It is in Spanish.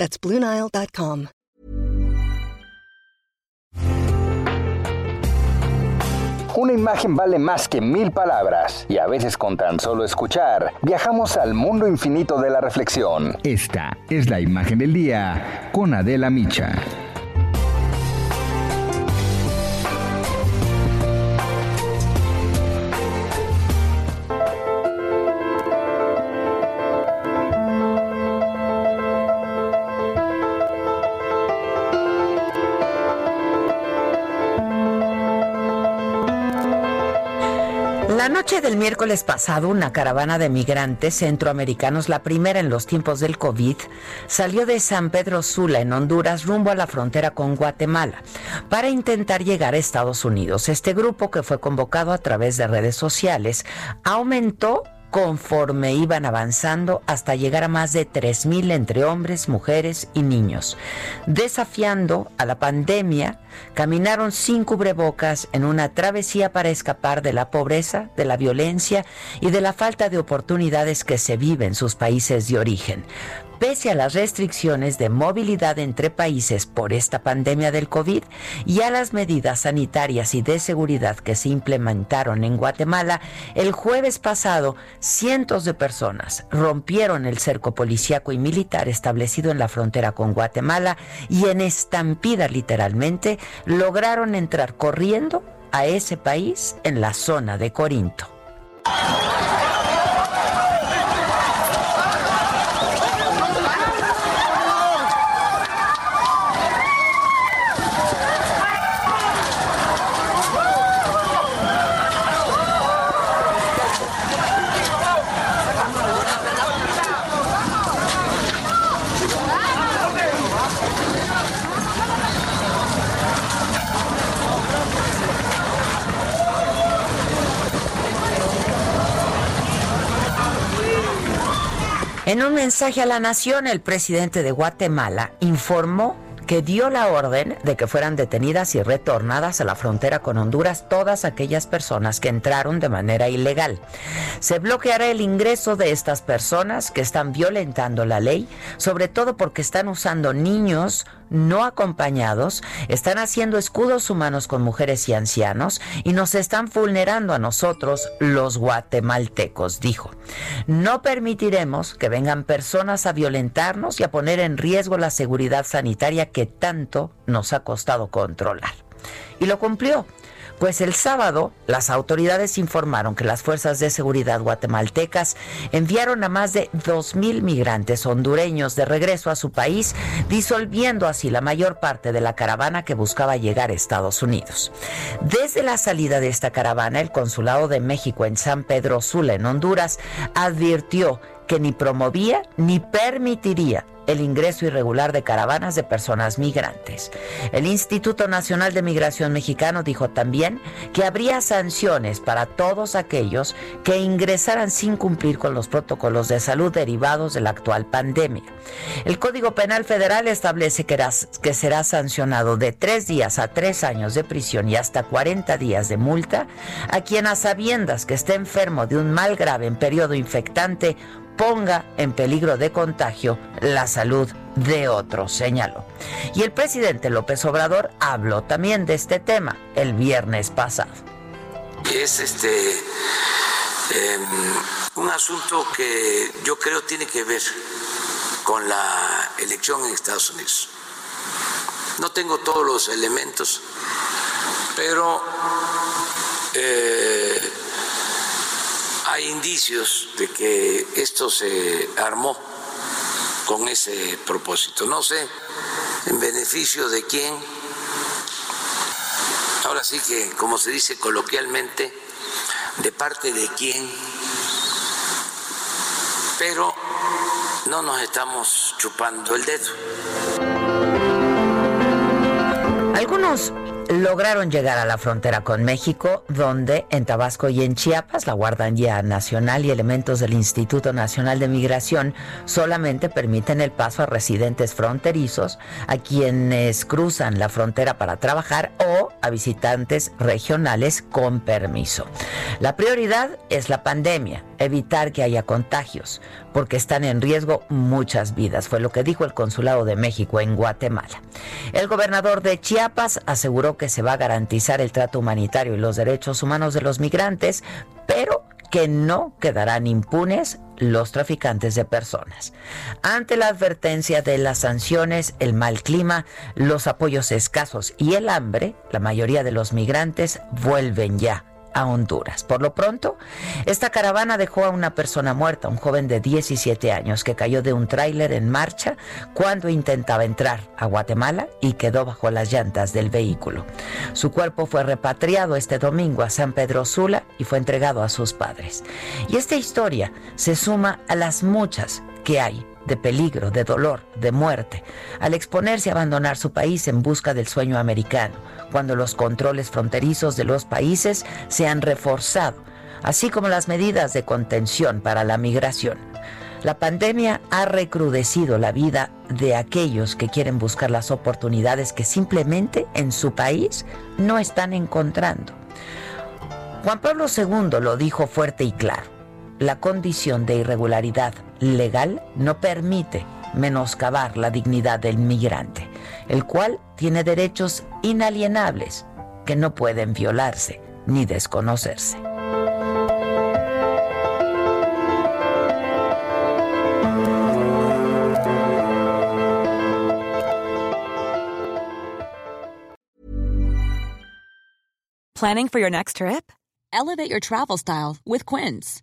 That's BlueNile.com. Una imagen vale más que mil palabras, y a veces con tan solo escuchar, viajamos al mundo infinito de la reflexión. Esta es la imagen del día con Adela Micha. La noche del miércoles pasado, una caravana de migrantes centroamericanos, la primera en los tiempos del COVID, salió de San Pedro Sula, en Honduras, rumbo a la frontera con Guatemala, para intentar llegar a Estados Unidos. Este grupo, que fue convocado a través de redes sociales, aumentó conforme iban avanzando hasta llegar a más de 3.000 entre hombres, mujeres y niños. Desafiando a la pandemia, caminaron sin cubrebocas en una travesía para escapar de la pobreza, de la violencia y de la falta de oportunidades que se vive en sus países de origen. Pese a las restricciones de movilidad entre países por esta pandemia del COVID y a las medidas sanitarias y de seguridad que se implementaron en Guatemala, el jueves pasado cientos de personas rompieron el cerco policíaco y militar establecido en la frontera con Guatemala y en estampida literalmente lograron entrar corriendo a ese país en la zona de Corinto. En un mensaje a la nación, el presidente de Guatemala informó que dio la orden de que fueran detenidas y retornadas a la frontera con Honduras todas aquellas personas que entraron de manera ilegal. Se bloqueará el ingreso de estas personas que están violentando la ley, sobre todo porque están usando niños no acompañados, están haciendo escudos humanos con mujeres y ancianos y nos están vulnerando a nosotros los guatemaltecos, dijo. No permitiremos que vengan personas a violentarnos y a poner en riesgo la seguridad sanitaria que tanto nos ha costado controlar. Y lo cumplió. Pues el sábado las autoridades informaron que las fuerzas de seguridad guatemaltecas enviaron a más de 2.000 migrantes hondureños de regreso a su país, disolviendo así la mayor parte de la caravana que buscaba llegar a Estados Unidos. Desde la salida de esta caravana, el Consulado de México en San Pedro Sula, en Honduras, advirtió que ni promovía ni permitiría el ingreso irregular de caravanas de personas migrantes. El Instituto Nacional de Migración Mexicano dijo también que habría sanciones para todos aquellos que ingresaran sin cumplir con los protocolos de salud derivados de la actual pandemia. El Código Penal Federal establece que, será sancionado de tres días a tres años de prisión y hasta 40 días de multa a quien a sabiendas que esté enfermo de un mal grave en periodo infectante ponga en peligro de contagio la salud de otros, señaló. Y el presidente López Obrador habló también de este tema el viernes pasado. Es este em, un asunto que yo creo tiene que ver con la elección en Estados Unidos. No tengo todos los elementos, pero eh, hay indicios de que esto se armó con ese propósito. No sé en beneficio de quién. Ahora sí que, como se dice coloquialmente, de parte de quién. Pero no nos estamos chupando el dedo. Unos lograron llegar a la frontera con México, donde en Tabasco y en Chiapas la Guardia Nacional y elementos del Instituto Nacional de Migración solamente permiten el paso a residentes fronterizos, a quienes cruzan la frontera para trabajar o a visitantes regionales con permiso. La prioridad es la pandemia, evitar que haya contagios, porque están en riesgo muchas vidas, fue lo que dijo el Consulado de México en Guatemala. El gobernador de Chiapas aseguró que se va a garantizar el trato humanitario y los derechos humanos de los migrantes, pero que no quedarán impunes los traficantes de personas. Ante la advertencia de las sanciones, el mal clima, los apoyos escasos y el hambre, la mayoría de los migrantes vuelven ya a Honduras. Por lo pronto, esta caravana dejó a una persona muerta, un joven de 17 años que cayó de un tráiler en marcha cuando intentaba entrar a Guatemala y quedó bajo las llantas del vehículo. Su cuerpo fue repatriado este domingo a San Pedro Sula y fue entregado a sus padres. Y esta historia se suma a las muchas que hay de peligro, de dolor, de muerte, al exponerse a abandonar su país en busca del sueño americano, cuando los controles fronterizos de los países se han reforzado, así como las medidas de contención para la migración. La pandemia ha recrudecido la vida de aquellos que quieren buscar las oportunidades que simplemente en su país no están encontrando. Juan Pablo II lo dijo fuerte y claro. La condición de irregularidad legal no permite menoscabar la dignidad del migrante, el cual tiene derechos inalienables que no pueden violarse ni desconocerse. Planning for your next trip? Elevate your travel style with Quince.